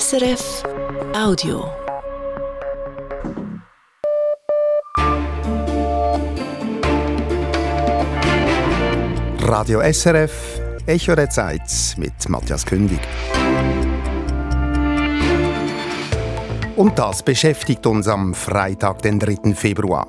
SRF Audio. Radio SRF, Echo der Zeit mit Matthias Kündig. Und das beschäftigt uns am Freitag, den 3. Februar.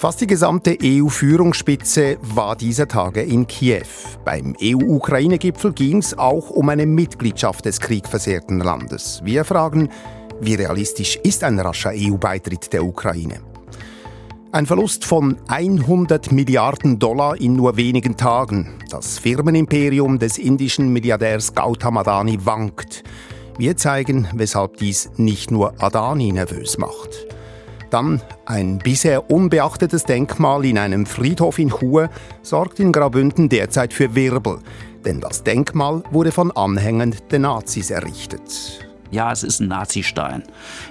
Fast die gesamte EU-Führungsspitze war dieser Tage in Kiew. Beim EU-Ukraine-Gipfel ging es auch um eine Mitgliedschaft des kriegversehrten Landes. Wir fragen, wie realistisch ist ein rascher EU-Beitritt der Ukraine? Ein Verlust von 100 Milliarden Dollar in nur wenigen Tagen. Das Firmenimperium des indischen Milliardärs Gautam Adani wankt. Wir zeigen, weshalb dies nicht nur Adani nervös macht. Dann ein bisher unbeachtetes Denkmal in einem Friedhof in Chur sorgt in Graubünden derzeit für Wirbel, denn das Denkmal wurde von Anhängern der Nazis errichtet. Ja, es ist ein Nazistein.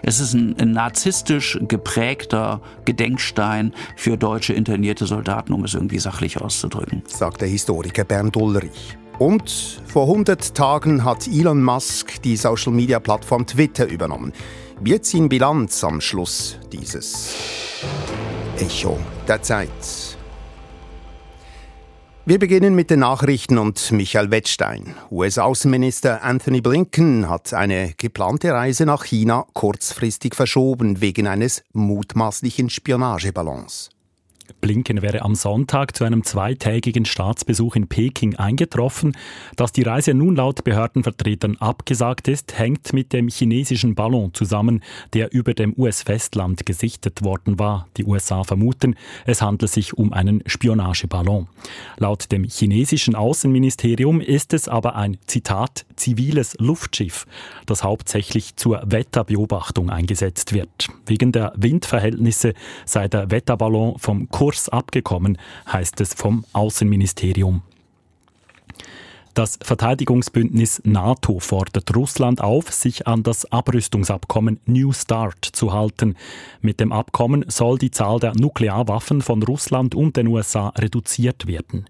Es ist ein, ein, narzisstisch geprägter Gedenkstein für deutsche internierte Soldaten, um es irgendwie sachlich auszudrücken. Sagt der Historiker Bernd Ulrich. Und vor 100 Tagen hat Elon Musk die Social-Media-Plattform Twitter übernommen. Wir ziehen Bilanz am Schluss dieses Echo der Zeit. Wir beginnen mit den Nachrichten und Michael Wettstein. US-Außenminister Anthony Blinken hat eine geplante Reise nach China kurzfristig verschoben wegen eines mutmaßlichen Spionageballons. Blinken wäre am Sonntag zu einem zweitägigen Staatsbesuch in Peking eingetroffen. Dass die Reise nun laut Behördenvertretern abgesagt ist, hängt mit dem chinesischen Ballon zusammen, der über dem US-Festland gesichtet worden war. Die USA vermuten, es handle sich um einen Spionageballon. Laut dem chinesischen Außenministerium ist es aber ein Zitat ziviles Luftschiff, das hauptsächlich zur Wetterbeobachtung eingesetzt wird. Wegen der Windverhältnisse sei der Wetterballon vom Kurs abgekommen, heißt es vom Außenministerium. Das Verteidigungsbündnis NATO fordert Russland auf, sich an das Abrüstungsabkommen New Start zu halten. Mit dem Abkommen soll die Zahl der Nuklearwaffen von Russland und den USA reduziert werden.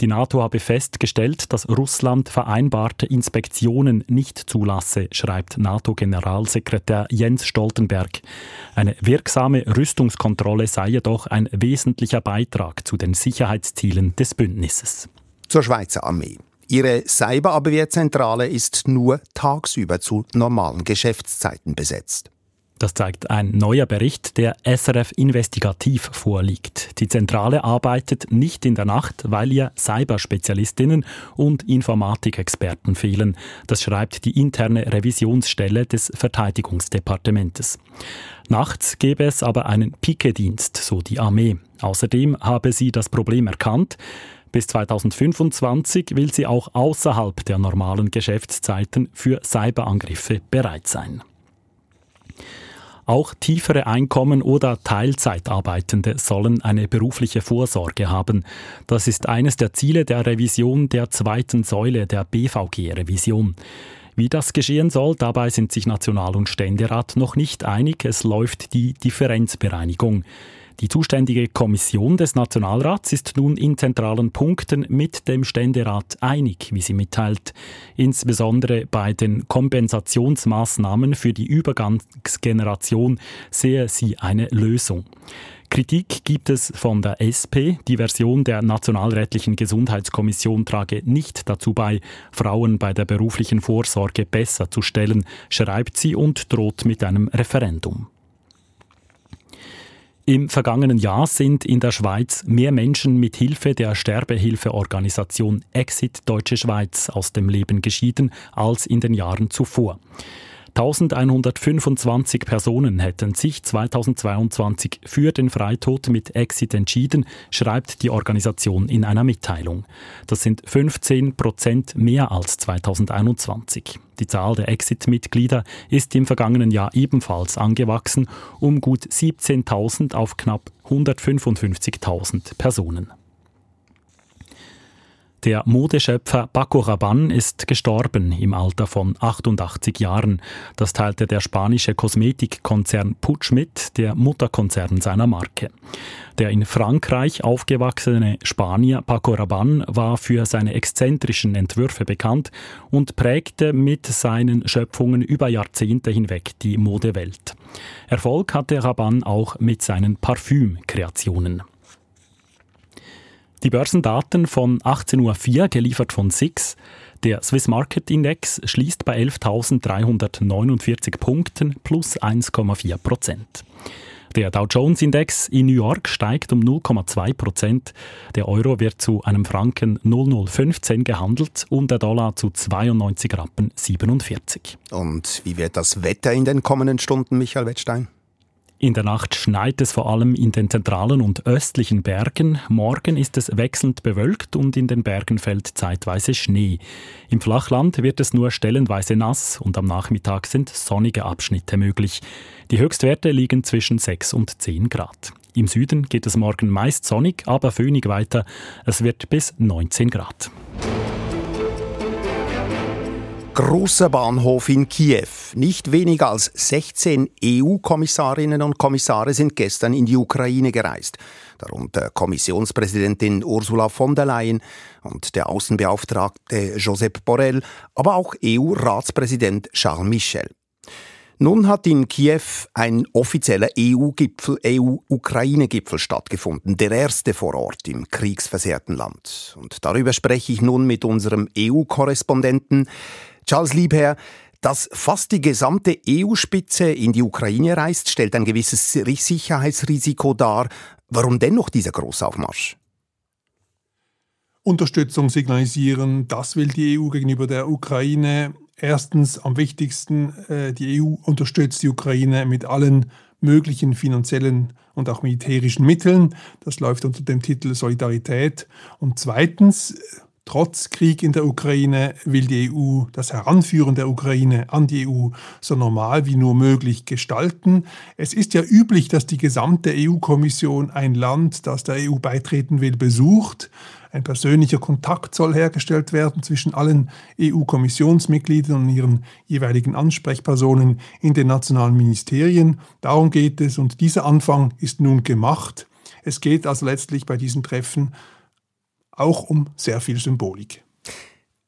Die NATO habe festgestellt, dass Russland vereinbarte Inspektionen nicht zulasse, schreibt NATO-Generalsekretär Jens Stoltenberg. Eine wirksame Rüstungskontrolle sei jedoch ein wesentlicher Beitrag zu den Sicherheitszielen des Bündnisses. Zur Schweizer Armee. Ihre Cyberabwehrzentrale ist nur tagsüber zu normalen Geschäftszeiten besetzt. Das zeigt ein neuer Bericht, der SRF Investigativ vorliegt. Die Zentrale arbeitet nicht in der Nacht, weil ihr Cyberspezialistinnen und Informatikexperten fehlen. Das schreibt die interne Revisionsstelle des Verteidigungsdepartementes. Nachts gäbe es aber einen Pikedienst, so die Armee. Außerdem habe sie das Problem erkannt. Bis 2025 will sie auch außerhalb der normalen Geschäftszeiten für Cyberangriffe bereit sein. Auch tiefere Einkommen oder Teilzeitarbeitende sollen eine berufliche Vorsorge haben. Das ist eines der Ziele der Revision der zweiten Säule der BVG-Revision. Wie das geschehen soll, dabei sind sich National- und Ständerat noch nicht einig. Es läuft die Differenzbereinigung. Die zuständige Kommission des Nationalrats ist nun in zentralen Punkten mit dem Ständerat einig, wie sie mitteilt. Insbesondere bei den Kompensationsmaßnahmen für die Übergangsgeneration sehe sie eine Lösung. Kritik gibt es von der SP. Die Version der Nationalrätlichen Gesundheitskommission trage nicht dazu bei, Frauen bei der beruflichen Vorsorge besser zu stellen, schreibt sie und droht mit einem Referendum. Im vergangenen Jahr sind in der Schweiz mehr Menschen mit Hilfe der Sterbehilfeorganisation Exit Deutsche Schweiz aus dem Leben geschieden als in den Jahren zuvor. 1125 Personen hätten sich 2022 für den Freitod mit Exit entschieden, schreibt die Organisation in einer Mitteilung. Das sind 15 Prozent mehr als 2021. Die Zahl der Exit-Mitglieder ist im vergangenen Jahr ebenfalls angewachsen, um gut 17.000 auf knapp 155.000 Personen. Der Modeschöpfer Paco Rabanne ist gestorben im Alter von 88 Jahren. Das teilte der spanische Kosmetikkonzern Puig mit, der Mutterkonzern seiner Marke. Der in Frankreich aufgewachsene Spanier Paco Rabanne war für seine exzentrischen Entwürfe bekannt und prägte mit seinen Schöpfungen über Jahrzehnte hinweg die Modewelt. Erfolg hatte Rabanne auch mit seinen Parfümkreationen. Die Börsendaten von 18.04 Uhr, geliefert von SIX. Der Swiss Market Index schließt bei 11.349 Punkten plus 1,4 Prozent. Der Dow Jones Index in New York steigt um 0,2 Prozent. Der Euro wird zu einem Franken 0015 gehandelt und der Dollar zu 92 Rappen 47. Und wie wird das Wetter in den kommenden Stunden, Michael Wettstein? In der Nacht schneit es vor allem in den zentralen und östlichen Bergen. Morgen ist es wechselnd bewölkt und in den Bergen fällt zeitweise Schnee. Im Flachland wird es nur stellenweise nass und am Nachmittag sind sonnige Abschnitte möglich. Die Höchstwerte liegen zwischen 6 und 10 Grad. Im Süden geht es morgen meist sonnig, aber föhnig weiter. Es wird bis 19 Grad. Großer Bahnhof in Kiew. Nicht weniger als 16 EU-Kommissarinnen und Kommissare sind gestern in die Ukraine gereist. Darunter Kommissionspräsidentin Ursula von der Leyen und der Außenbeauftragte Josep Borrell, aber auch EU-Ratspräsident Charles Michel. Nun hat in Kiew ein offizieller EU-Gipfel, EU-Ukraine-Gipfel stattgefunden, der erste vor Ort im kriegsversehrten Land. Und darüber spreche ich nun mit unserem EU-Korrespondenten. Charles Liebherr, dass fast die gesamte EU-Spitze in die Ukraine reist, stellt ein gewisses Sicherheitsrisiko dar. Warum dennoch dieser Großaufmarsch? Unterstützung signalisieren, das will die EU gegenüber der Ukraine. Erstens am wichtigsten, äh, die EU unterstützt die Ukraine mit allen möglichen finanziellen und auch militärischen Mitteln. Das läuft unter dem Titel Solidarität. Und zweitens, Trotz Krieg in der Ukraine will die EU das Heranführen der Ukraine an die EU so normal wie nur möglich gestalten. Es ist ja üblich, dass die gesamte EU-Kommission ein Land, das der EU beitreten will, besucht. Ein persönlicher Kontakt soll hergestellt werden zwischen allen EU-Kommissionsmitgliedern und ihren jeweiligen Ansprechpersonen in den nationalen Ministerien. Darum geht es und dieser Anfang ist nun gemacht. Es geht also letztlich bei diesem Treffen auch um sehr viel Symbolik.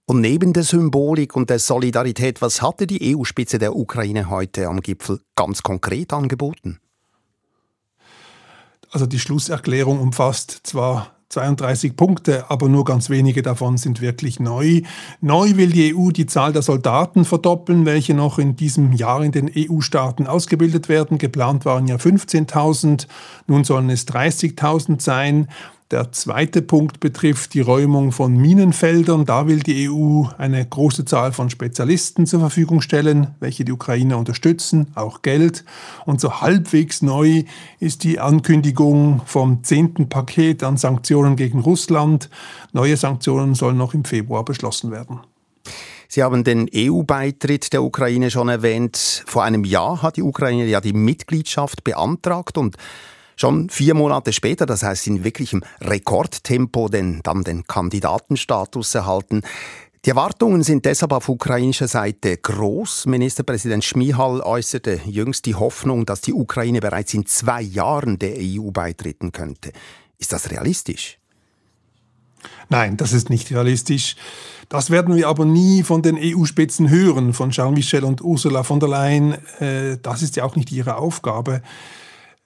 Und neben der Symbolik und der Solidarität, was hatte die EU-Spitze der Ukraine heute am Gipfel ganz konkret angeboten? Also die Schlusserklärung umfasst zwar 32 Punkte, aber nur ganz wenige davon sind wirklich neu. Neu will die EU die Zahl der Soldaten verdoppeln, welche noch in diesem Jahr in den EU-Staaten ausgebildet werden. Geplant waren ja 15.000, nun sollen es 30.000 sein. Der zweite Punkt betrifft die Räumung von Minenfeldern. Da will die EU eine große Zahl von Spezialisten zur Verfügung stellen, welche die Ukraine unterstützen, auch Geld. Und so halbwegs neu ist die Ankündigung vom zehnten Paket an Sanktionen gegen Russland. Neue Sanktionen sollen noch im Februar beschlossen werden. Sie haben den EU-Beitritt der Ukraine schon erwähnt. Vor einem Jahr hat die Ukraine ja die Mitgliedschaft beantragt und Schon vier Monate später, das heißt in wirklichem Rekordtempo, den, dann den Kandidatenstatus erhalten. Die Erwartungen sind deshalb auf ukrainischer Seite groß. Ministerpräsident Schmihal äußerte jüngst die Hoffnung, dass die Ukraine bereits in zwei Jahren der EU beitreten könnte. Ist das realistisch? Nein, das ist nicht realistisch. Das werden wir aber nie von den EU-Spitzen hören, von Charles Michel und Ursula von der Leyen. Äh, das ist ja auch nicht ihre Aufgabe.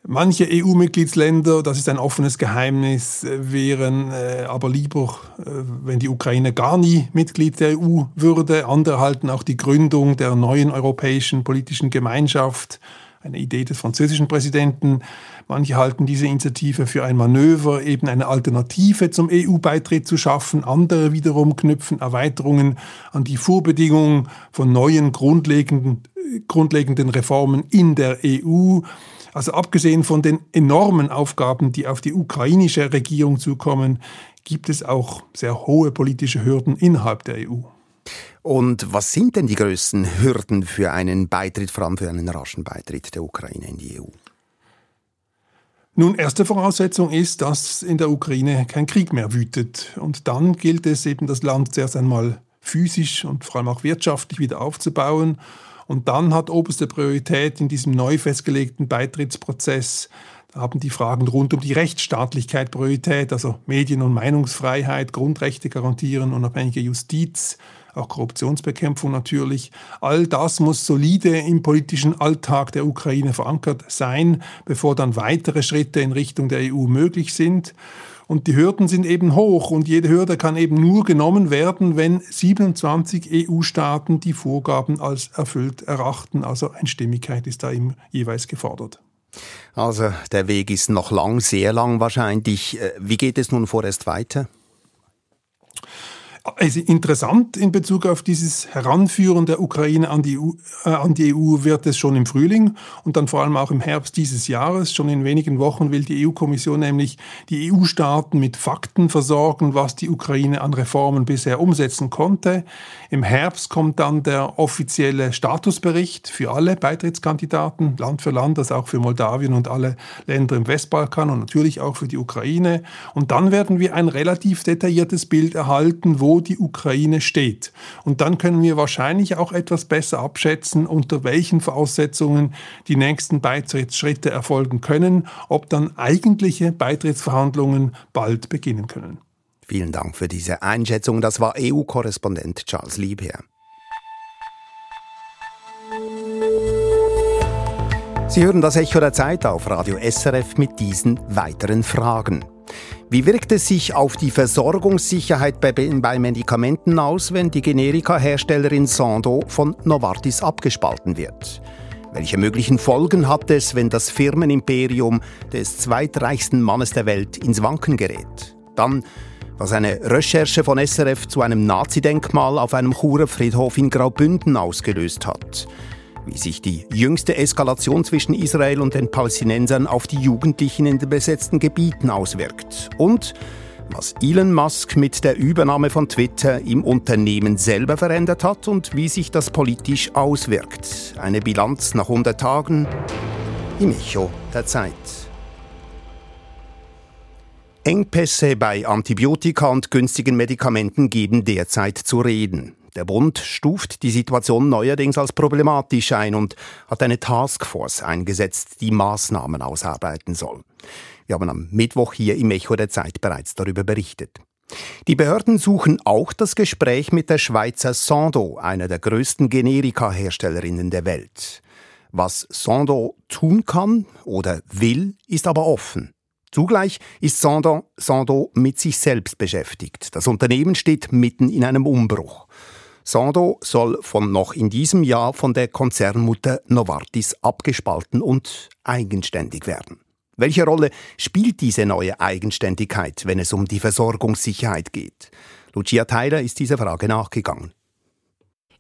Manche EU-Mitgliedsländer, das ist ein offenes Geheimnis, wären äh, aber lieber, äh, wenn die Ukraine gar nie Mitglied der EU würde. Andere halten auch die Gründung der neuen europäischen politischen Gemeinschaft, eine Idee des französischen Präsidenten. Manche halten diese Initiative für ein Manöver, eben eine Alternative zum EU-Beitritt zu schaffen. Andere wiederum knüpfen Erweiterungen an die Vorbedingungen von neuen grundlegenden, grundlegenden Reformen in der EU. Also abgesehen von den enormen Aufgaben, die auf die ukrainische Regierung zukommen, gibt es auch sehr hohe politische Hürden innerhalb der EU. Und was sind denn die größten Hürden für einen Beitritt, vor allem für einen raschen Beitritt der Ukraine in die EU? Nun, erste Voraussetzung ist, dass in der Ukraine kein Krieg mehr wütet. Und dann gilt es eben, das Land zuerst einmal physisch und vor allem auch wirtschaftlich wieder aufzubauen. Und dann hat oberste Priorität in diesem neu festgelegten Beitrittsprozess haben die Fragen rund um die Rechtsstaatlichkeit Priorität, also Medien- und Meinungsfreiheit, Grundrechte garantieren, unabhängige Justiz, auch Korruptionsbekämpfung natürlich. All das muss solide im politischen Alltag der Ukraine verankert sein, bevor dann weitere Schritte in Richtung der EU möglich sind. Und die Hürden sind eben hoch und jede Hürde kann eben nur genommen werden, wenn 27 EU-Staaten die Vorgaben als erfüllt erachten. Also Einstimmigkeit ist da eben jeweils gefordert. Also der Weg ist noch lang, sehr lang wahrscheinlich. Äh, wie geht es nun vorerst weiter? Also interessant in Bezug auf dieses Heranführen der Ukraine an die, EU, äh, an die EU wird es schon im Frühling und dann vor allem auch im Herbst dieses Jahres. Schon in wenigen Wochen will die EU-Kommission nämlich die EU-Staaten mit Fakten versorgen, was die Ukraine an Reformen bisher umsetzen konnte. Im Herbst kommt dann der offizielle Statusbericht für alle Beitrittskandidaten, Land für Land, also auch für Moldawien und alle Länder im Westbalkan und natürlich auch für die Ukraine. Und dann werden wir ein relativ detailliertes Bild erhalten, wo die Ukraine steht. Und dann können wir wahrscheinlich auch etwas besser abschätzen, unter welchen Voraussetzungen die nächsten Beitrittsschritte erfolgen können, ob dann eigentliche Beitrittsverhandlungen bald beginnen können. Vielen Dank für diese Einschätzung. Das war EU-Korrespondent Charles Liebherr. Sie hören das Echo der Zeit auf Radio SRF mit diesen weiteren Fragen. Wie wirkt es sich auf die Versorgungssicherheit bei, bei Medikamenten aus, wenn die Generika-Herstellerin Sando von Novartis abgespalten wird? Welche möglichen Folgen hat es, wenn das Firmenimperium des zweitreichsten Mannes der Welt ins Wanken gerät? Dann, was eine Recherche von SRF zu einem Nazi-Denkmal auf einem Churer Friedhof in Graubünden ausgelöst hat wie sich die jüngste Eskalation zwischen Israel und den Palästinensern auf die Jugendlichen in den besetzten Gebieten auswirkt und was Elon Musk mit der Übernahme von Twitter im Unternehmen selber verändert hat und wie sich das politisch auswirkt. Eine Bilanz nach 100 Tagen im Echo der Zeit. Engpässe bei Antibiotika und günstigen Medikamenten geben derzeit zu reden. Der Bund stuft die Situation neuerdings als problematisch ein und hat eine Taskforce eingesetzt, die Maßnahmen ausarbeiten soll. Wir haben am Mittwoch hier im Echo der Zeit bereits darüber berichtet. Die Behörden suchen auch das Gespräch mit der Schweizer Sando, einer der größten Generika-Herstellerinnen der Welt. Was Sando tun kann oder will, ist aber offen. Zugleich ist Sando, Sando mit sich selbst beschäftigt. Das Unternehmen steht mitten in einem Umbruch. Sando soll von noch in diesem Jahr von der Konzernmutter Novartis abgespalten und eigenständig werden. Welche Rolle spielt diese neue Eigenständigkeit, wenn es um die Versorgungssicherheit geht? Lucia Tyler ist dieser Frage nachgegangen.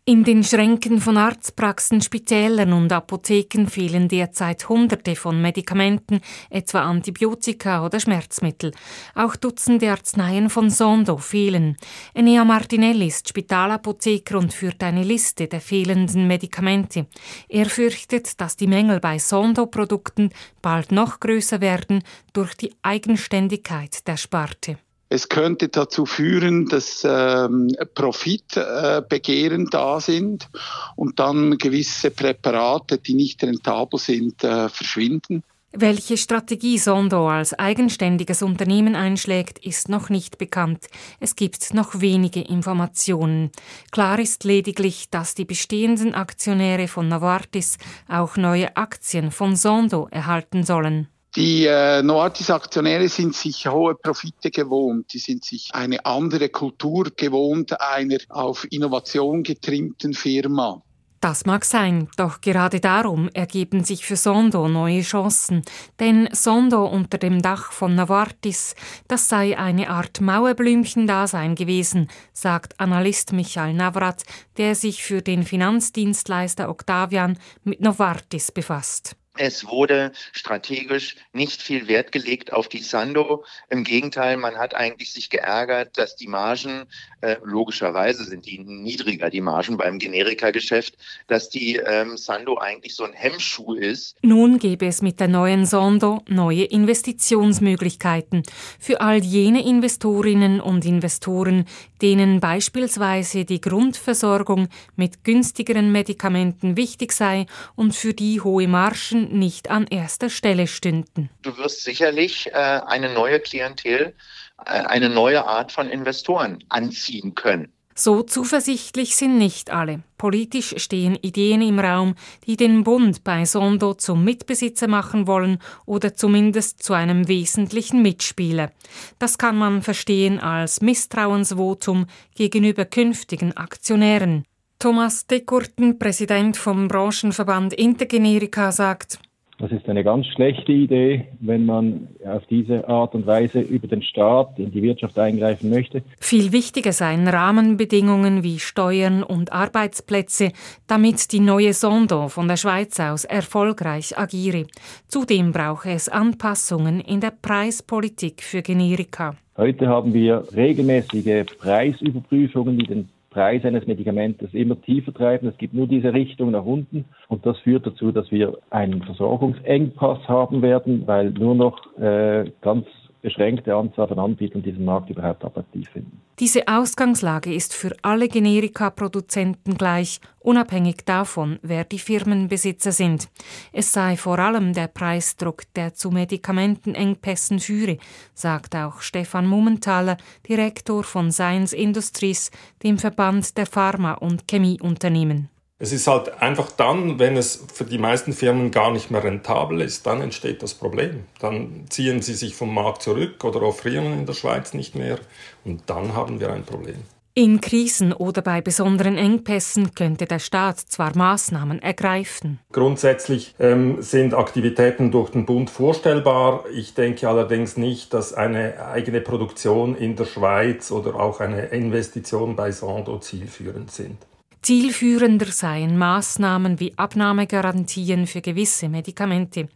In den Schränken von Arztpraxen, Spitälern und Apotheken fehlen derzeit Hunderte von Medikamenten, etwa Antibiotika oder Schmerzmittel. Auch Dutzende Arzneien von Sondo fehlen. Enea Martinelli ist Spitalapotheker und führt eine Liste der fehlenden Medikamente. Er fürchtet, dass die Mängel bei Sondo-Produkten bald noch größer werden durch die Eigenständigkeit der Sparte. Es könnte dazu führen, dass ähm, Profitbegehren äh, da sind und dann gewisse Präparate, die nicht rentabel sind, äh, verschwinden. Welche Strategie Sondo als eigenständiges Unternehmen einschlägt, ist noch nicht bekannt. Es gibt noch wenige Informationen. Klar ist lediglich, dass die bestehenden Aktionäre von Novartis auch neue Aktien von Sondo erhalten sollen. Die äh, Novartis-Aktionäre sind sich hohe Profite gewohnt. Die sind sich eine andere Kultur gewohnt, einer auf Innovation getrimmten Firma. Das mag sein, doch gerade darum ergeben sich für Sondo neue Chancen. Denn Sondo unter dem Dach von Novartis, das sei eine Art Mauerblümchen-Dasein gewesen, sagt Analyst Michael Navrat, der sich für den Finanzdienstleister Octavian mit Novartis befasst. Es wurde strategisch nicht viel Wert gelegt auf die Sando. Im Gegenteil, man hat eigentlich sich geärgert, dass die Margen, äh, logischerweise sind die niedriger, die Margen beim Generika-Geschäft, dass die ähm, Sando eigentlich so ein Hemmschuh ist. Nun gäbe es mit der neuen Sando neue Investitionsmöglichkeiten für all jene Investorinnen und Investoren, denen beispielsweise die Grundversorgung mit günstigeren Medikamenten wichtig sei und für die hohe Margen nicht an erster Stelle stünden. Du wirst sicherlich äh, eine neue Klientel, eine neue Art von Investoren anziehen können. So zuversichtlich sind nicht alle. Politisch stehen Ideen im Raum, die den Bund bei Sondo zum Mitbesitzer machen wollen oder zumindest zu einem wesentlichen Mitspieler. Das kann man verstehen als Misstrauensvotum gegenüber künftigen Aktionären. Thomas Dekurten, Präsident vom Branchenverband Intergenerika, sagt, das ist eine ganz schlechte Idee, wenn man auf diese Art und Weise über den Staat in die Wirtschaft eingreifen möchte. Viel wichtiger seien Rahmenbedingungen wie Steuern und Arbeitsplätze, damit die neue Sondo von der Schweiz aus erfolgreich agiere. Zudem brauche es Anpassungen in der Preispolitik für Generika. Heute haben wir regelmäßige Preisüberprüfungen, die den Preis eines Medikamentes immer tiefer treiben. Es gibt nur diese Richtung nach unten und das führt dazu, dass wir einen Versorgungsengpass haben werden, weil nur noch äh, ganz beschränkte Anzahl von Anbietern diesen Markt überhaupt attraktiv finden. Diese Ausgangslage ist für alle Generika-Produzenten gleich, unabhängig davon, wer die Firmenbesitzer sind. Es sei vor allem der Preisdruck, der zu Medikamentenengpässen führe, sagt auch Stefan Mummenthaler, Direktor von Science Industries, dem Verband der Pharma- und Chemieunternehmen. Es ist halt einfach dann, wenn es für die meisten Firmen gar nicht mehr rentabel ist, dann entsteht das Problem. Dann ziehen sie sich vom Markt zurück oder offrieren in der Schweiz nicht mehr und dann haben wir ein Problem. In Krisen oder bei besonderen Engpässen könnte der Staat zwar Maßnahmen ergreifen. Grundsätzlich ähm, sind Aktivitäten durch den Bund vorstellbar. Ich denke allerdings nicht, dass eine eigene Produktion in der Schweiz oder auch eine Investition bei Sando zielführend sind. Zielführender seien Maßnahmen wie Abnahmegarantien für gewisse Medikamente.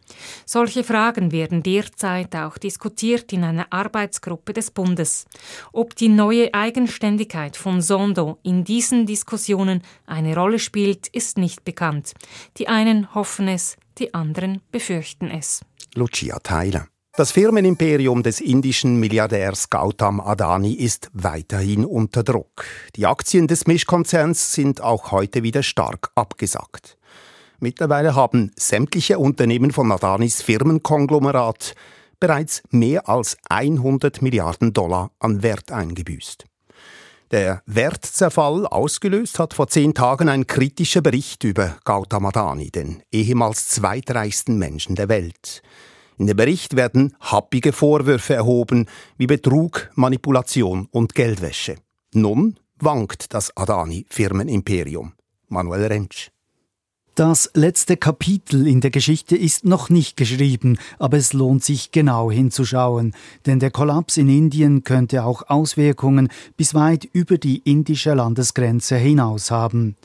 Solche Fragen werden derzeit auch diskutiert in einer Arbeitsgruppe des Bundes. Ob die neue Eigenständigkeit von Sondo in diesen Diskussionen eine Rolle spielt, ist nicht bekannt. Die einen hoffen es, die anderen befürchten es. Lucia Theiler. Das Firmenimperium des indischen Milliardärs Gautam Adani ist weiterhin unter Druck. Die Aktien des Mischkonzerns sind auch heute wieder stark abgesackt. Mittlerweile haben sämtliche Unternehmen von Adanis Firmenkonglomerat bereits mehr als 100 Milliarden Dollar an Wert eingebüßt. Der Wertzerfall ausgelöst hat vor zehn Tagen ein kritischer Bericht über Gautam Adani, den ehemals zweitreichsten Menschen der Welt. In dem Bericht werden happige Vorwürfe erhoben, wie Betrug, Manipulation und Geldwäsche. Nun wankt das Adani-Firmenimperium. Manuel Rentsch. Das letzte Kapitel in der Geschichte ist noch nicht geschrieben, aber es lohnt sich genau hinzuschauen, denn der Kollaps in Indien könnte auch Auswirkungen bis weit über die indische Landesgrenze hinaus haben.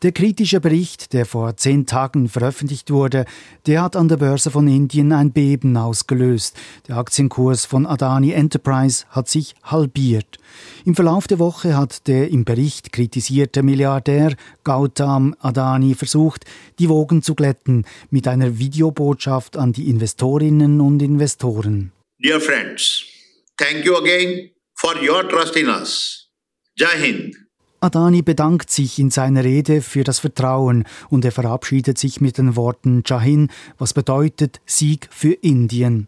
Der kritische Bericht, der vor zehn Tagen veröffentlicht wurde, der hat an der Börse von Indien ein Beben ausgelöst. Der Aktienkurs von Adani Enterprise hat sich halbiert. Im Verlauf der Woche hat der im Bericht kritisierte Milliardär Gautam Adani versucht, die Wogen zu glätten mit einer Videobotschaft an die Investorinnen und Investoren. Dear friends, thank you again for your trust in us. Jai Hind. Adani bedankt sich in seiner Rede für das Vertrauen und er verabschiedet sich mit den Worten Jahin, was bedeutet Sieg für Indien.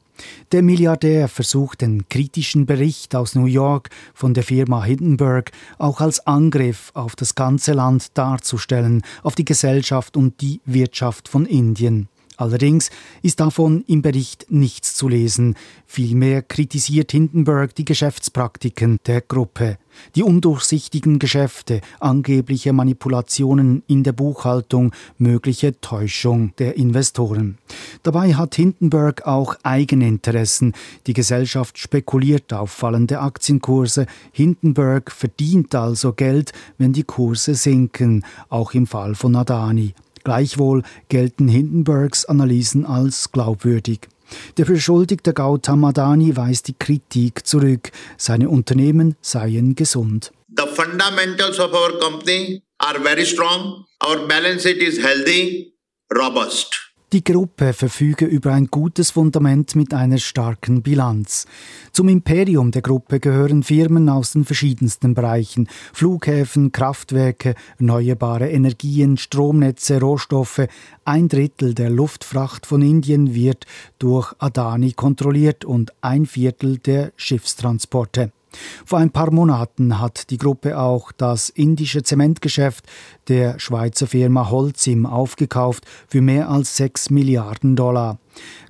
Der Milliardär versucht den kritischen Bericht aus New York von der Firma Hindenburg auch als Angriff auf das ganze Land darzustellen, auf die Gesellschaft und die Wirtschaft von Indien. Allerdings ist davon im Bericht nichts zu lesen. Vielmehr kritisiert Hindenburg die Geschäftspraktiken der Gruppe, die undurchsichtigen Geschäfte, angebliche Manipulationen in der Buchhaltung, mögliche Täuschung der Investoren. Dabei hat Hindenburg auch eigene Interessen. Die Gesellschaft spekuliert auf fallende Aktienkurse. Hindenburg verdient also Geld, wenn die Kurse sinken, auch im Fall von Adani. Gleichwohl gelten Hindenburgs Analysen als glaubwürdig. Der Beschuldigte Gautam Adani weist die Kritik zurück. Seine Unternehmen seien gesund. The fundamentals of our company are very strong. Our balance sheet is healthy, robust. Die Gruppe verfüge über ein gutes Fundament mit einer starken Bilanz. Zum Imperium der Gruppe gehören Firmen aus den verschiedensten Bereichen Flughäfen, Kraftwerke, erneuerbare Energien, Stromnetze, Rohstoffe. Ein Drittel der Luftfracht von Indien wird durch Adani kontrolliert und ein Viertel der Schiffstransporte. Vor ein paar Monaten hat die Gruppe auch das indische Zementgeschäft der Schweizer Firma Holcim aufgekauft für mehr als 6 Milliarden Dollar.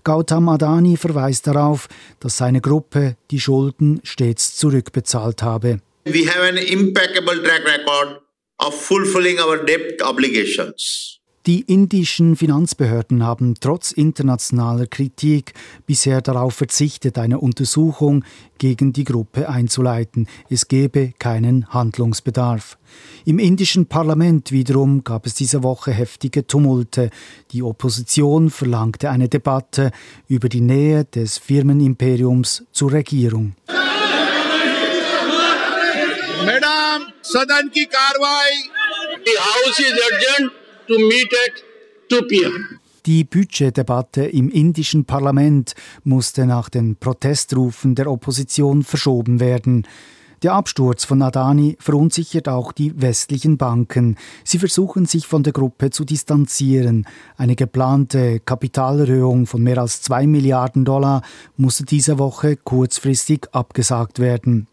Gautam Adani verweist darauf, dass seine Gruppe die Schulden stets zurückbezahlt habe. We have an impeccable track record of fulfilling our debt obligations. Die indischen Finanzbehörden haben trotz internationaler Kritik bisher darauf verzichtet, eine Untersuchung gegen die Gruppe einzuleiten. Es gebe keinen Handlungsbedarf. Im indischen Parlament wiederum gab es diese Woche heftige Tumulte. Die Opposition verlangte eine Debatte über die Nähe des Firmenimperiums zur Regierung. Madam, Sadan ki Karwai. The House is urgent to meet at 2 p.m. Die Budgetdebatte im indischen Parlament musste nach den Protestrufen der Opposition verschoben werden. Der Absturz von Adani verunsichert auch die westlichen Banken. Sie versuchen sich von der Gruppe zu distanzieren. Eine geplante Kapitalerhöhung von mehr als zwei Milliarden Dollar musste diese Woche kurzfristig abgesagt werden.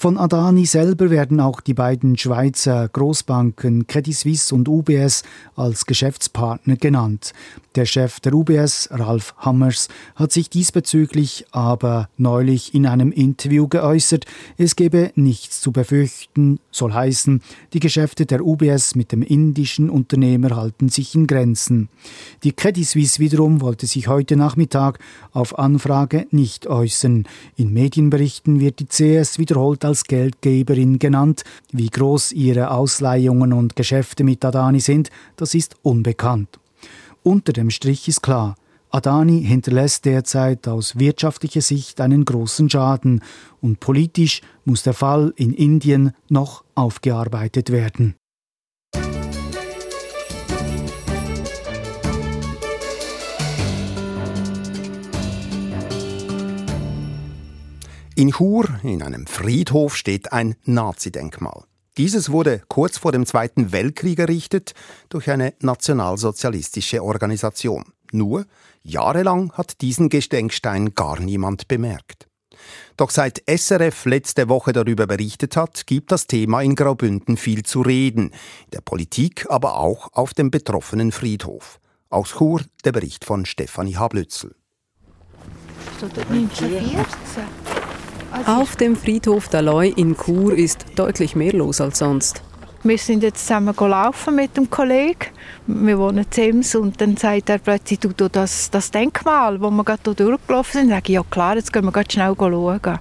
Von Adani selber werden auch die beiden Schweizer Großbanken Credit Suisse und UBS als Geschäftspartner genannt. Der Chef der UBS, Ralf Hammers, hat sich diesbezüglich aber neulich in einem Interview geäußert, es gebe nichts zu befürchten, soll heißen, die Geschäfte der UBS mit dem indischen Unternehmer halten sich in Grenzen. Die Credit Suisse wiederum wollte sich heute Nachmittag auf Anfrage nicht äußern. In Medienberichten wird die CS wiederholt als Geldgeberin genannt. Wie groß ihre Ausleihungen und Geschäfte mit Adani sind, das ist unbekannt. Unter dem Strich ist klar, Adani hinterlässt derzeit aus wirtschaftlicher Sicht einen großen Schaden und politisch muss der Fall in Indien noch aufgearbeitet werden. In Chur, in einem Friedhof, steht ein Nazi-Denkmal. Dieses wurde kurz vor dem Zweiten Weltkrieg errichtet durch eine nationalsozialistische Organisation. Nur jahrelang hat diesen Gedenkstein gar niemand bemerkt. Doch seit SRF letzte Woche darüber berichtet hat, gibt das Thema in Graubünden viel zu reden, in der Politik, aber auch auf dem betroffenen Friedhof. Aus Chur der Bericht von Stefanie Hablützel. Auf dem Friedhof Daloy in Chur ist deutlich mehr los als sonst. Wir sind jetzt zusammen laufen mit dem Kollegen. Wir wohnen in und dann sagt er plötzlich, du, du das, das Denkmal, wo wir gerade durchgelaufen sind. Dann sage ich, ja klar, jetzt gehen wir ganz schnell schauen.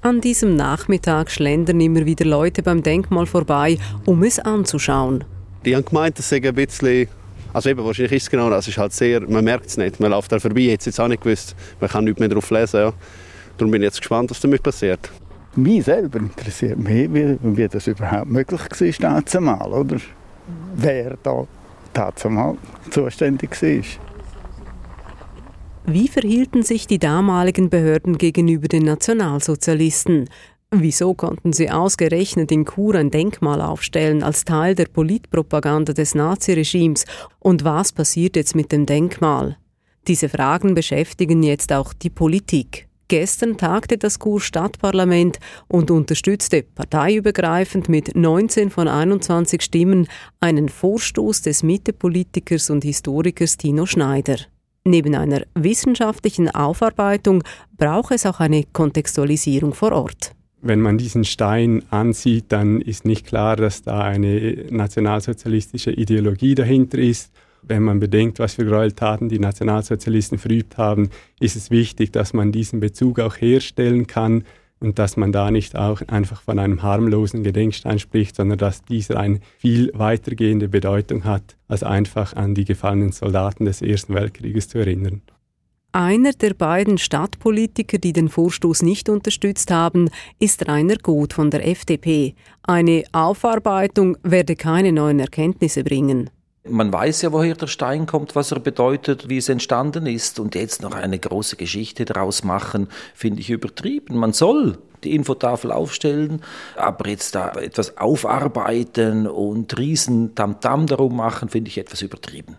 An diesem Nachmittag schlendern immer wieder Leute beim Denkmal vorbei, um es anzuschauen. Die haben gemeint, das sei ein bisschen also eben, wahrscheinlich ist es genau das. ist halt sehr, man merkt es nicht. Man läuft da vorbei, jetzt jetzt auch nicht gewusst. Man kann nichts mehr darauf lesen. Ja. Darum bin ich jetzt gespannt, was damit passiert. Mich selber interessiert mich, wie, wie das überhaupt möglich war, dazumal, oder? Wer da dazumal zuständig war. Wie verhielten sich die damaligen Behörden gegenüber den Nationalsozialisten? Wieso konnten sie ausgerechnet in Chur ein Denkmal aufstellen als Teil der Politpropaganda des Naziregimes? Und was passiert jetzt mit dem Denkmal? Diese Fragen beschäftigen jetzt auch die Politik. Gestern tagte das Kur-Stadtparlament und unterstützte parteiübergreifend mit 19 von 21 Stimmen einen Vorstoß des Mittepolitikers und Historikers Tino Schneider. Neben einer wissenschaftlichen Aufarbeitung braucht es auch eine Kontextualisierung vor Ort. Wenn man diesen Stein ansieht, dann ist nicht klar, dass da eine nationalsozialistische Ideologie dahinter ist wenn man bedenkt, was für Gräueltaten die Nationalsozialisten verübt haben, ist es wichtig, dass man diesen Bezug auch herstellen kann. und dass man da nicht auch einfach von einem harmlosen Gedenkstein spricht, sondern dass dieser eine viel weitergehende Bedeutung hat, als einfach an die gefallenen Soldaten des Ersten Weltkrieges zu erinnern. Einer der beiden Stadtpolitiker, die den Vorstoß nicht unterstützt haben, ist Rainer Goth von der FDP. Eine Aufarbeitung werde keine neuen Erkenntnisse bringen. Man weiß ja, woher der Stein kommt, was er bedeutet, wie es entstanden ist. Und jetzt noch eine große Geschichte daraus machen, finde ich übertrieben. Man soll die Infotafel aufstellen, aber jetzt da etwas aufarbeiten und riesen Tamtam darum machen, finde ich etwas übertrieben.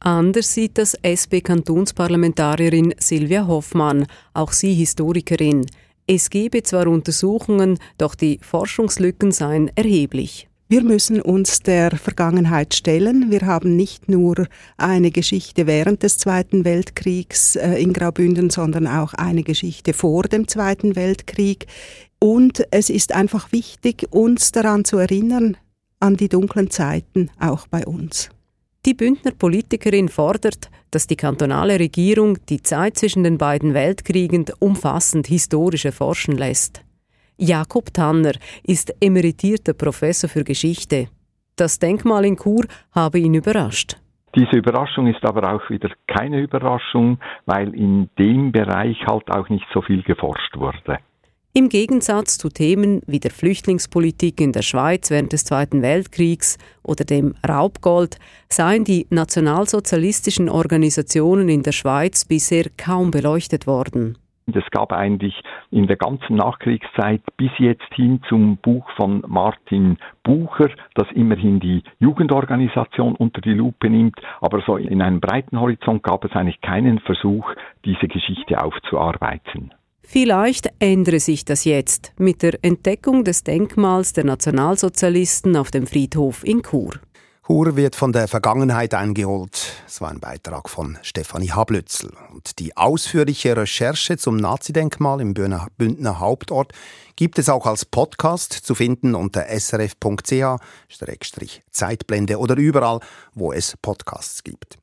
Anders sieht das SP-Kantonsparlamentarierin Silvia Hoffmann, auch sie Historikerin. Es gebe zwar Untersuchungen, doch die Forschungslücken seien erheblich. Wir müssen uns der Vergangenheit stellen. Wir haben nicht nur eine Geschichte während des Zweiten Weltkriegs äh, in Graubünden, sondern auch eine Geschichte vor dem Zweiten Weltkrieg. Und es ist einfach wichtig, uns daran zu erinnern, an die dunklen Zeiten auch bei uns. Die Bündner Politikerin fordert, dass die kantonale Regierung die Zeit zwischen den beiden Weltkriegen umfassend historisch erforschen lässt. Jakob Tanner ist emeritierter Professor für Geschichte. Das Denkmal in Chur habe ihn überrascht. Diese Überraschung ist aber auch wieder keine Überraschung, weil in dem Bereich halt auch nicht so viel geforscht wurde. Im Gegensatz zu Themen wie der Flüchtlingspolitik in der Schweiz während des Zweiten Weltkriegs oder dem Raubgold seien die nationalsozialistischen Organisationen in der Schweiz bisher kaum beleuchtet worden. Es gab eigentlich in der ganzen Nachkriegszeit bis jetzt hin zum Buch von Martin Bucher, das immerhin die Jugendorganisation unter die Lupe nimmt, aber so in einem breiten Horizont gab es eigentlich keinen Versuch, diese Geschichte aufzuarbeiten. Vielleicht ändere sich das jetzt mit der Entdeckung des Denkmals der Nationalsozialisten auf dem Friedhof in Chur. Chur wird von der Vergangenheit eingeholt. Es war ein Beitrag von Stefanie Hablützel. Und die ausführliche Recherche zum Nazi-Denkmal im Bündner Hauptort gibt es auch als Podcast zu finden unter srf.ch-zeitblende oder überall, wo es Podcasts gibt.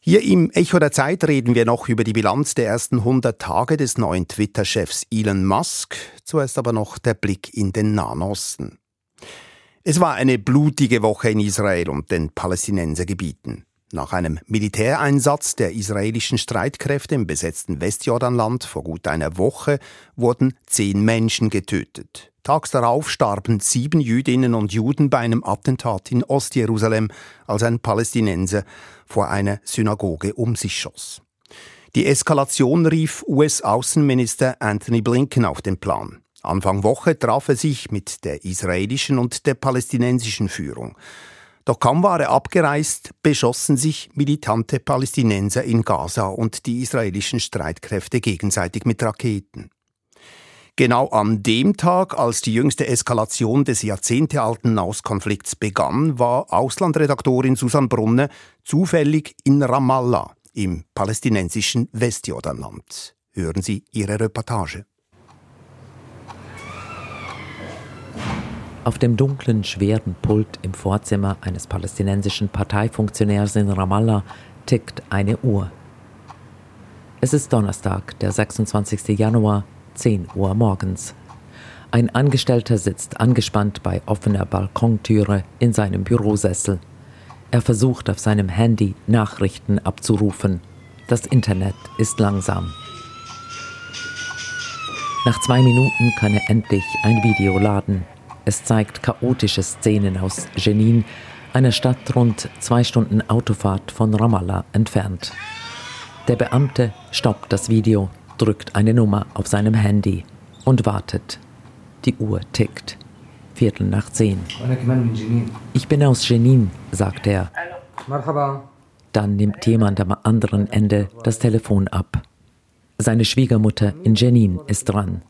Hier im Echo der Zeit reden wir noch über die Bilanz der ersten 100 Tage des neuen Twitter-Chefs Elon Musk. Zuerst aber noch der Blick in den Nahen Osten. Es war eine blutige Woche in Israel und den Palästinensergebieten. Nach einem Militäreinsatz der israelischen Streitkräfte im besetzten Westjordanland vor gut einer Woche wurden zehn Menschen getötet. Tags darauf starben sieben Jüdinnen und Juden bei einem Attentat in Ostjerusalem, als ein Palästinenser vor einer Synagoge um sich schoss. Die Eskalation rief US-Außenminister Anthony Blinken auf den Plan. Anfang Woche traf er sich mit der israelischen und der palästinensischen Führung. Doch kaum war er abgereist, beschossen sich militante Palästinenser in Gaza und die israelischen Streitkräfte gegenseitig mit Raketen. Genau an dem Tag, als die jüngste Eskalation des jahrzehntealten Nahostkonflikts begann, war Auslandredaktorin Susan Brunner zufällig in Ramallah im palästinensischen Westjordanland. Hören Sie ihre Reportage. Auf dem dunklen, schweren Pult im Vorzimmer eines palästinensischen Parteifunktionärs in Ramallah tickt eine Uhr. Es ist Donnerstag, der 26. Januar, 10 Uhr morgens. Ein Angestellter sitzt angespannt bei offener Balkontüre in seinem Bürosessel. Er versucht auf seinem Handy Nachrichten abzurufen. Das Internet ist langsam. Nach zwei Minuten kann er endlich ein Video laden. Es zeigt chaotische Szenen aus Jenin, einer Stadt rund zwei Stunden Autofahrt von Ramallah entfernt. Der Beamte stoppt das Video, drückt eine Nummer auf seinem Handy und wartet. Die Uhr tickt. Viertel nach zehn. Ich bin aus Jenin, sagt er. Dann nimmt jemand am anderen Ende das Telefon ab. Seine Schwiegermutter in Jenin ist dran.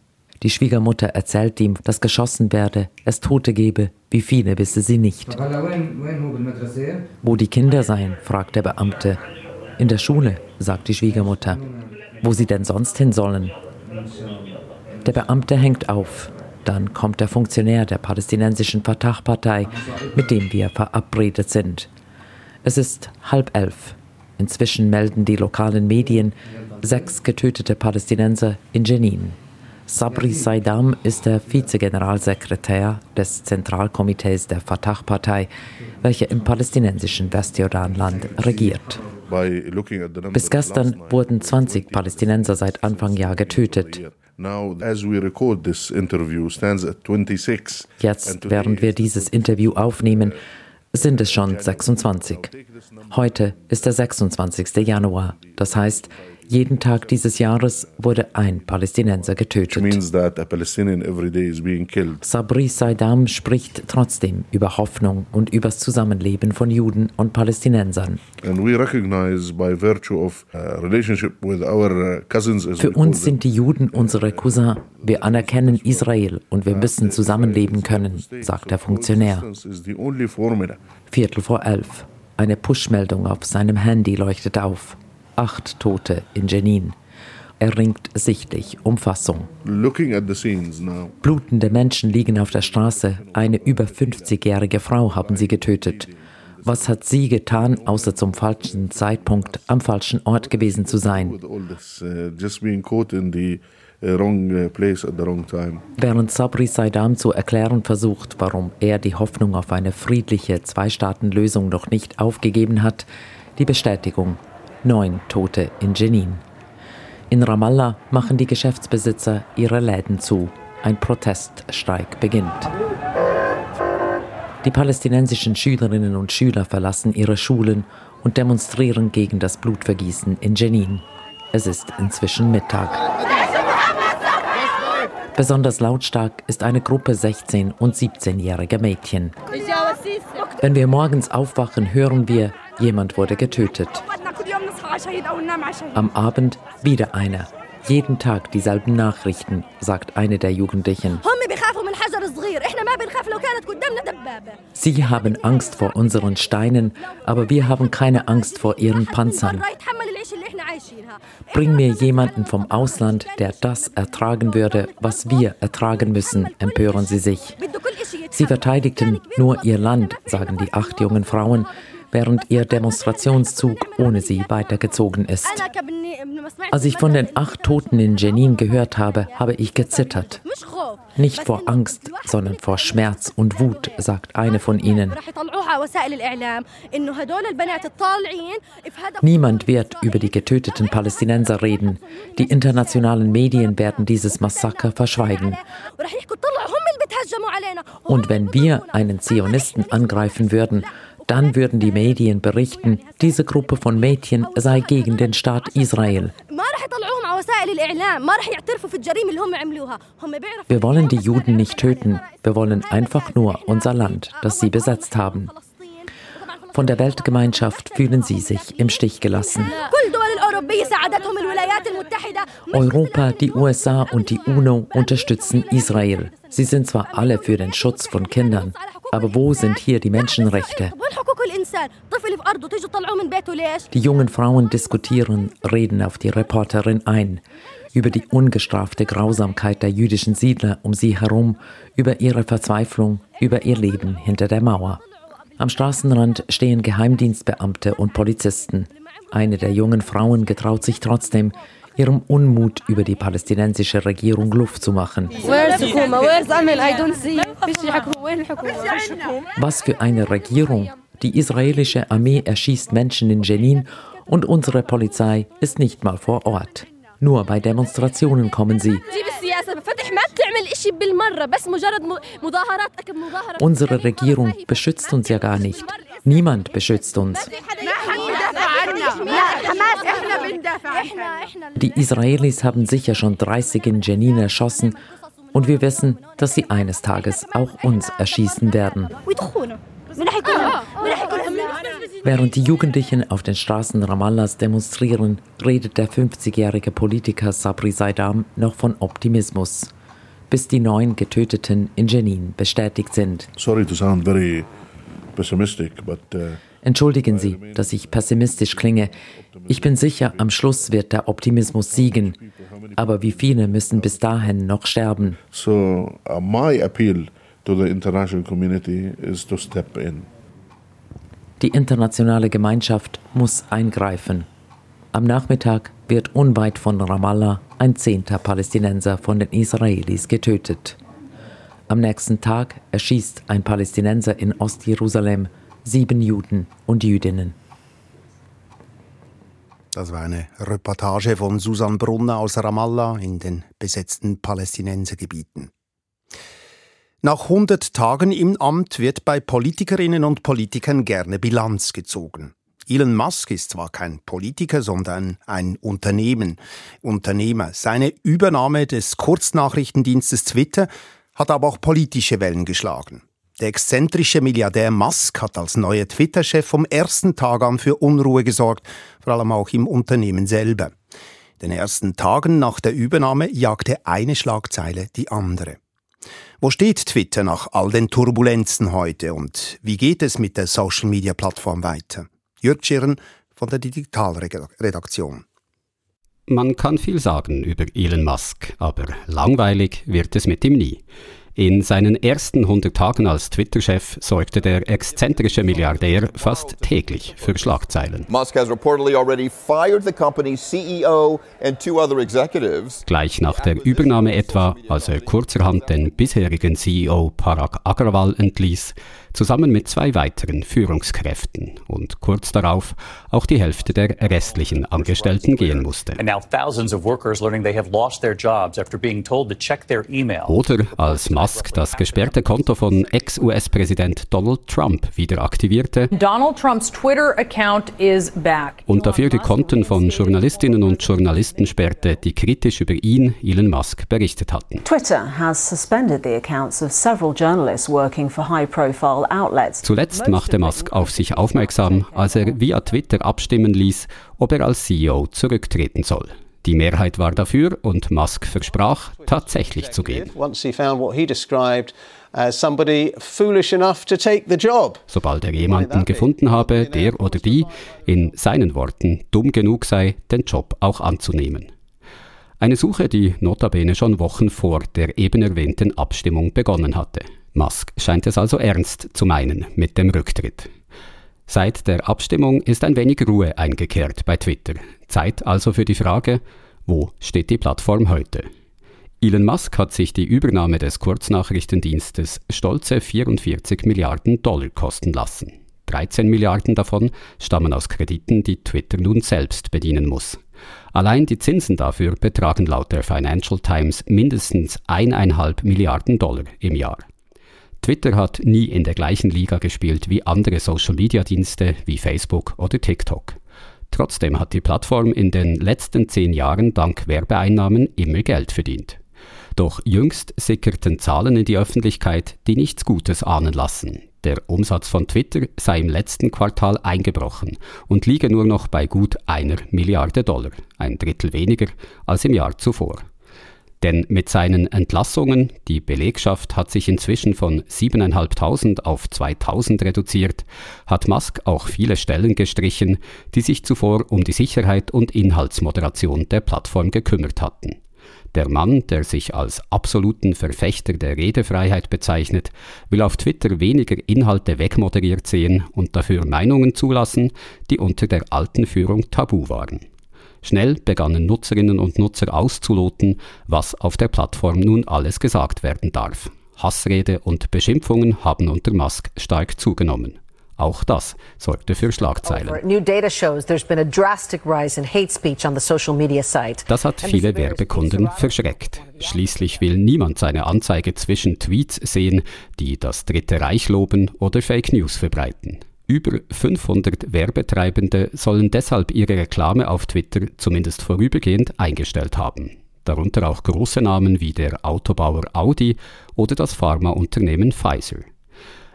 Die Schwiegermutter erzählt ihm, dass geschossen werde, es Tote gebe, wie viele wisse sie nicht. Wo die Kinder seien, fragt der Beamte. In der Schule, sagt die Schwiegermutter. Wo sie denn sonst hin sollen? Der Beamte hängt auf. Dann kommt der Funktionär der palästinensischen Fatah-Partei, mit dem wir verabredet sind. Es ist halb elf. Inzwischen melden die lokalen Medien sechs getötete Palästinenser in Jenin. Sabri Saidam ist der Vizegeneralsekretär des Zentralkomitees der Fatah-Partei, welche im palästinensischen Westjordanland regiert. Bis gestern wurden 20 Palästinenser seit Anfang Jahr getötet. Jetzt, während wir dieses Interview aufnehmen, sind es schon 26. Heute ist der 26. Januar. Das heißt, jeden Tag dieses Jahres wurde ein Palästinenser getötet. Sabri Saidam spricht trotzdem über Hoffnung und über das Zusammenleben von Juden und Palästinensern. Uh, uh, Für uns sind die Juden unsere Cousins. Wir anerkennen Israel und wir müssen zusammenleben können, sagt der Funktionär. Viertel vor elf. Eine Push-Meldung auf seinem Handy leuchtet auf acht Tote in Jenin. Er ringt sichtlich um Fassung. Blutende Menschen liegen auf der Straße. Eine über 50-jährige Frau haben sie getötet. Was hat sie getan, außer zum falschen Zeitpunkt am falschen Ort gewesen zu sein? Uh, uh, Während Sabri Saidam zu erklären versucht, warum er die Hoffnung auf eine friedliche Zwei-Staaten-Lösung noch nicht aufgegeben hat, die Bestätigung neun Tote in Jenin. In Ramallah machen die Geschäftsbesitzer ihre Läden zu. Ein Proteststreik beginnt. Die palästinensischen Schülerinnen und Schüler verlassen ihre Schulen und demonstrieren gegen das Blutvergießen in Jenin. Es ist inzwischen Mittag. Besonders lautstark ist eine Gruppe 16- und 17-jähriger Mädchen. Wenn wir morgens aufwachen, hören wir, jemand wurde getötet. Am Abend wieder einer. Jeden Tag dieselben Nachrichten, sagt eine der Jugendlichen. Sie haben Angst vor unseren Steinen, aber wir haben keine Angst vor ihren Panzern. Bring mir jemanden vom Ausland, der das ertragen würde, was wir ertragen müssen, empören sie sich. Sie verteidigten nur ihr Land, sagen die acht jungen Frauen, während ihr Demonstrationszug ohne sie weitergezogen ist. Als ich von den acht Toten in Jenin gehört habe, habe ich gezittert. Nicht vor Angst, sondern vor Schmerz und Wut, sagt eine von ihnen. Niemand wird über die getöteten Palästinenser reden. Die internationalen Medien werden dieses Massaker verschweigen. Und wenn wir einen Zionisten angreifen würden, dann würden die Medien berichten, diese Gruppe von Mädchen sei gegen den Staat Israel. Wir wollen die Juden nicht töten, wir wollen einfach nur unser Land, das sie besetzt haben. Von der Weltgemeinschaft fühlen sie sich im Stich gelassen. Europa, die USA und die UNO unterstützen Israel. Sie sind zwar alle für den Schutz von Kindern, aber wo sind hier die Menschenrechte? Die jungen Frauen diskutieren, reden auf die Reporterin ein, über die ungestrafte Grausamkeit der jüdischen Siedler um sie herum, über ihre Verzweiflung, über ihr Leben hinter der Mauer. Am Straßenrand stehen Geheimdienstbeamte und Polizisten. Eine der jungen Frauen getraut sich trotzdem, ihrem Unmut über die palästinensische Regierung Luft zu machen. Was für eine Regierung? Die israelische Armee erschießt Menschen in Jenin und unsere Polizei ist nicht mal vor Ort. Nur bei Demonstrationen kommen sie. Unsere Regierung beschützt uns ja gar nicht. Niemand beschützt uns. Die Israelis haben sicher schon 30 in Jenin erschossen. Und wir wissen, dass sie eines Tages auch uns erschießen werden. Während die Jugendlichen auf den Straßen Ramallas demonstrieren, redet der 50-jährige Politiker Sabri Saidam noch von Optimismus, bis die neun Getöteten in Jenin bestätigt sind. Sorry to sound very pessimistic, but uh Entschuldigen Sie, dass ich pessimistisch klinge. Ich bin sicher, am Schluss wird der Optimismus siegen. Aber wie viele müssen bis dahin noch sterben? So, uh, my appeal to the international community is to step in. Die internationale Gemeinschaft muss eingreifen. Am Nachmittag wird unweit von Ramallah ein zehnter Palästinenser von den Israelis getötet. Am nächsten Tag erschießt ein Palästinenser in Ostjerusalem sieben Juden und Jüdinnen. Das war eine Reportage von Susan Brunner aus Ramallah in den besetzten Palästinensergebieten. Nach 100 Tagen im Amt wird bei Politikerinnen und Politikern gerne Bilanz gezogen. Elon Musk ist zwar kein Politiker, sondern ein Unternehmen, Unternehmer. Seine Übernahme des Kurznachrichtendienstes Twitter hat aber auch politische Wellen geschlagen. Der exzentrische Milliardär Musk hat als neuer Twitter-Chef vom ersten Tag an für Unruhe gesorgt, vor allem auch im Unternehmen selber. Den ersten Tagen nach der Übernahme jagte eine Schlagzeile die andere. Wo steht Twitter nach all den Turbulenzen heute und wie geht es mit der Social-Media-Plattform weiter? Jörg Schirren von der Digitalredaktion. Man kann viel sagen über Elon Musk, aber langweilig wird es mit ihm nie. In seinen ersten 100 Tagen als Twitter-Chef sorgte der exzentrische Milliardär fast täglich für Schlagzeilen. Musk has reportedly already fired the company's CEO and two other executives. Gleich nach der Übernahme etwa, als er kurzerhand den bisherigen CEO Parag Agrawal entließ, zusammen mit zwei weiteren Führungskräften und kurz darauf auch die Hälfte der restlichen Angestellten gehen musste. Oder als Musk das gesperrte Konto von Ex-US-Präsident Donald Trump wieder aktivierte Donald Trumps Twitter-Account is back. und dafür die Konten von Journalistinnen und Journalisten sperrte, die kritisch über ihn, Elon Musk, berichtet hatten. Twitter has suspended the accounts of several journalists working for high-profile Zuletzt machte Musk auf sich aufmerksam, als er via Twitter abstimmen ließ, ob er als CEO zurücktreten soll. Die Mehrheit war dafür und Musk versprach, tatsächlich zu gehen. Sobald er jemanden gefunden habe, der oder die, in seinen Worten, dumm genug sei, den Job auch anzunehmen. Eine Suche, die notabene schon Wochen vor der eben erwähnten Abstimmung begonnen hatte. Musk scheint es also ernst zu meinen mit dem Rücktritt. Seit der Abstimmung ist ein wenig Ruhe eingekehrt bei Twitter. Zeit also für die Frage, wo steht die Plattform heute? Elon Musk hat sich die Übernahme des Kurznachrichtendienstes stolze 44 Milliarden Dollar kosten lassen. 13 Milliarden davon stammen aus Krediten, die Twitter nun selbst bedienen muss. Allein die Zinsen dafür betragen laut der Financial Times mindestens eineinhalb Milliarden Dollar im Jahr. Twitter hat nie in der gleichen Liga gespielt wie andere Social-Media-Dienste wie Facebook oder TikTok. Trotzdem hat die Plattform in den letzten zehn Jahren dank Werbeeinnahmen immer Geld verdient. Doch jüngst sickerten Zahlen in die Öffentlichkeit, die nichts Gutes ahnen lassen. Der Umsatz von Twitter sei im letzten Quartal eingebrochen und liege nur noch bei gut einer Milliarde Dollar, ein Drittel weniger als im Jahr zuvor. Denn mit seinen Entlassungen, die Belegschaft hat sich inzwischen von 7.500 auf 2.000 reduziert, hat Musk auch viele Stellen gestrichen, die sich zuvor um die Sicherheit und Inhaltsmoderation der Plattform gekümmert hatten. Der Mann, der sich als absoluten Verfechter der Redefreiheit bezeichnet, will auf Twitter weniger Inhalte wegmoderiert sehen und dafür Meinungen zulassen, die unter der alten Führung tabu waren. Schnell begannen Nutzerinnen und Nutzer auszuloten, was auf der Plattform nun alles gesagt werden darf. Hassrede und Beschimpfungen haben unter Musk stark zugenommen. Auch das sorgte für Schlagzeilen. Das hat viele Werbekunden verschreckt. Schließlich will niemand seine Anzeige zwischen Tweets sehen, die das Dritte Reich loben oder Fake News verbreiten. Über 500 Werbetreibende sollen deshalb ihre Reklame auf Twitter zumindest vorübergehend eingestellt haben. Darunter auch große Namen wie der Autobauer Audi oder das Pharmaunternehmen Pfizer.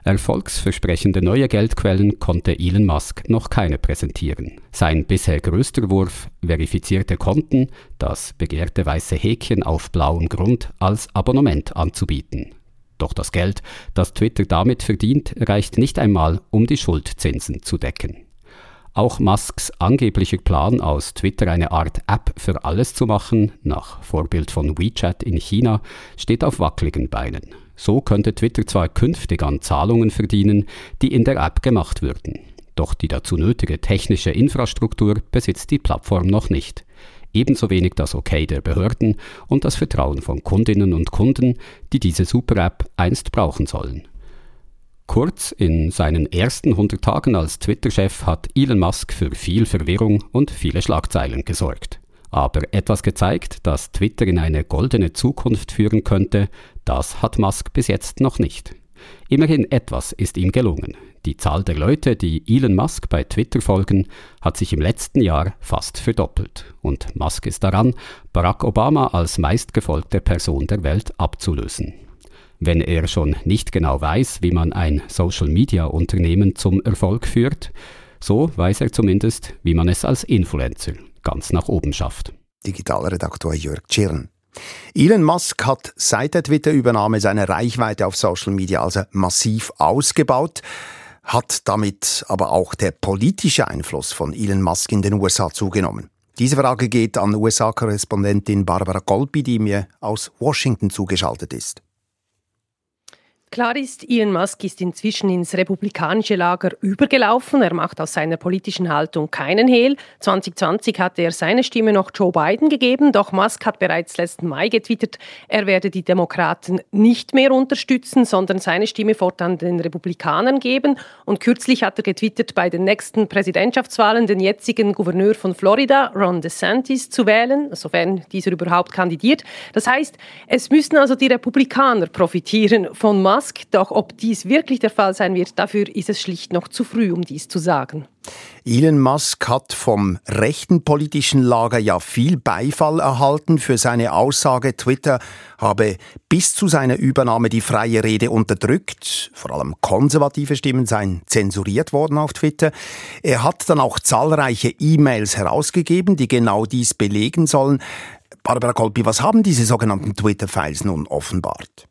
Erfolgsversprechende neue Geldquellen konnte Elon Musk noch keine präsentieren. Sein bisher größter Wurf, verifizierte Konten, das begehrte weiße Häkchen auf blauem Grund als Abonnement anzubieten. Doch das Geld, das Twitter damit verdient, reicht nicht einmal, um die Schuldzinsen zu decken. Auch Musks angeblicher Plan, aus Twitter eine Art App für alles zu machen, nach Vorbild von WeChat in China, steht auf wackeligen Beinen. So könnte Twitter zwar künftig an Zahlungen verdienen, die in der App gemacht würden. Doch die dazu nötige technische Infrastruktur besitzt die Plattform noch nicht. Ebenso wenig das Okay der Behörden und das Vertrauen von Kundinnen und Kunden, die diese Super-App einst brauchen sollen. Kurz, in seinen ersten 100 Tagen als Twitter-Chef hat Elon Musk für viel Verwirrung und viele Schlagzeilen gesorgt. Aber etwas gezeigt, das Twitter in eine goldene Zukunft führen könnte, das hat Musk bis jetzt noch nicht. Immerhin etwas ist ihm gelungen. Die Zahl der Leute, die Elon Musk bei Twitter folgen, hat sich im letzten Jahr fast verdoppelt. Und Musk ist daran, Barack Obama als meistgefolgte Person der Welt abzulösen. Wenn er schon nicht genau weiß, wie man ein Social-Media-Unternehmen zum Erfolg führt, so weiß er zumindest, wie man es als Influencer ganz nach oben schafft. Digitalredaktor Jörg Tschirn. Elon Musk hat seit der Twitter-Übernahme seine Reichweite auf Social Media also massiv ausgebaut. Hat damit aber auch der politische Einfluss von Elon Musk in den USA zugenommen? Diese Frage geht an USA-Korrespondentin Barbara Golbi, die mir aus Washington zugeschaltet ist. Klar ist, Elon Musk ist inzwischen ins republikanische Lager übergelaufen. Er macht aus seiner politischen Haltung keinen Hehl. 2020 hatte er seine Stimme noch Joe Biden gegeben, doch Musk hat bereits letzten Mai getwittert, er werde die Demokraten nicht mehr unterstützen, sondern seine Stimme fortan den Republikanern geben. Und kürzlich hat er getwittert, bei den nächsten Präsidentschaftswahlen den jetzigen Gouverneur von Florida, Ron DeSantis, zu wählen, sofern dieser überhaupt kandidiert. Das heißt, es müssen also die Republikaner profitieren von Musk. Musk. Doch ob dies wirklich der Fall sein wird, dafür ist es schlicht noch zu früh, um dies zu sagen. Elon Musk hat vom rechten politischen Lager ja viel Beifall erhalten für seine Aussage, Twitter habe bis zu seiner Übernahme die freie Rede unterdrückt. Vor allem konservative Stimmen seien zensuriert worden auf Twitter. Er hat dann auch zahlreiche E-Mails herausgegeben, die genau dies belegen sollen. Barbara Kolpi, was haben diese sogenannten Twitter-Files nun offenbart?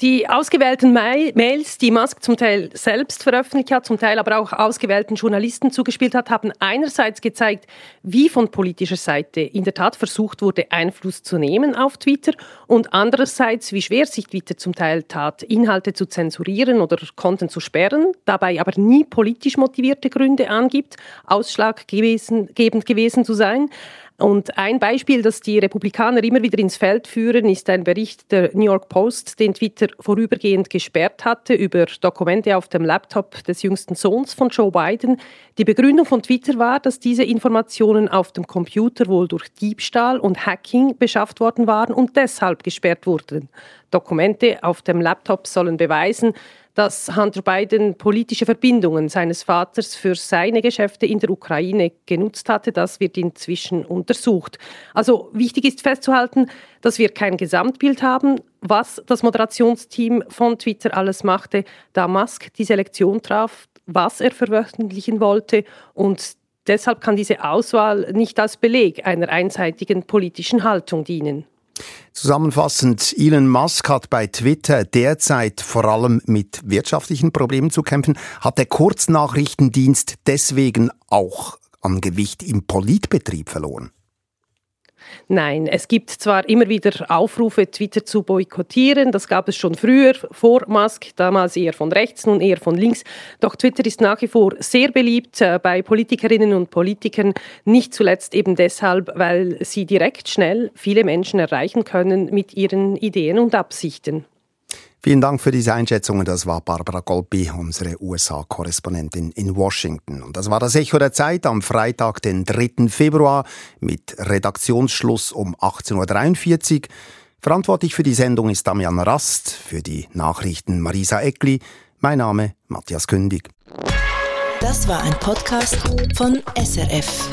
Die ausgewählten Mails, die Musk zum Teil selbst veröffentlicht hat, zum Teil aber auch ausgewählten Journalisten zugespielt hat, haben einerseits gezeigt, wie von politischer Seite in der Tat versucht wurde, Einfluss zu nehmen auf Twitter und andererseits, wie schwer sich Twitter zum Teil tat, Inhalte zu zensurieren oder Konten zu sperren, dabei aber nie politisch motivierte Gründe angibt, ausschlaggebend gewesen zu sein. Und ein Beispiel, das die Republikaner immer wieder ins Feld führen, ist ein Bericht der New York Post, den Twitter vorübergehend gesperrt hatte über Dokumente auf dem Laptop des jüngsten Sohns von Joe Biden. Die Begründung von Twitter war, dass diese Informationen auf dem Computer wohl durch Diebstahl und Hacking beschafft worden waren und deshalb gesperrt wurden. Dokumente auf dem Laptop sollen beweisen, dass Hunter Biden politische Verbindungen seines Vaters für seine Geschäfte in der Ukraine genutzt hatte. Das wird inzwischen untersucht. Also wichtig ist festzuhalten, dass wir kein Gesamtbild haben, was das Moderationsteam von Twitter alles machte, da Musk die Selektion traf, was er veröffentlichen wollte und Deshalb kann diese Auswahl nicht als Beleg einer einseitigen politischen Haltung dienen. Zusammenfassend, Elon Musk hat bei Twitter derzeit vor allem mit wirtschaftlichen Problemen zu kämpfen. Hat der Kurznachrichtendienst deswegen auch an Gewicht im Politbetrieb verloren? Nein, es gibt zwar immer wieder Aufrufe, Twitter zu boykottieren, das gab es schon früher vor Musk, damals eher von rechts, nun eher von links, doch Twitter ist nach wie vor sehr beliebt äh, bei Politikerinnen und Politikern, nicht zuletzt eben deshalb, weil sie direkt schnell viele Menschen erreichen können mit ihren Ideen und Absichten. Vielen Dank für diese Einschätzungen. Das war Barbara Golpi, unsere USA-Korrespondentin in Washington. Und das war das Echo der Zeit am Freitag, den 3. Februar mit Redaktionsschluss um 18.43 Uhr. Verantwortlich für die Sendung ist Damian Rast, für die Nachrichten Marisa Eckli. Mein Name Matthias Kündig. Das war ein Podcast von SRF.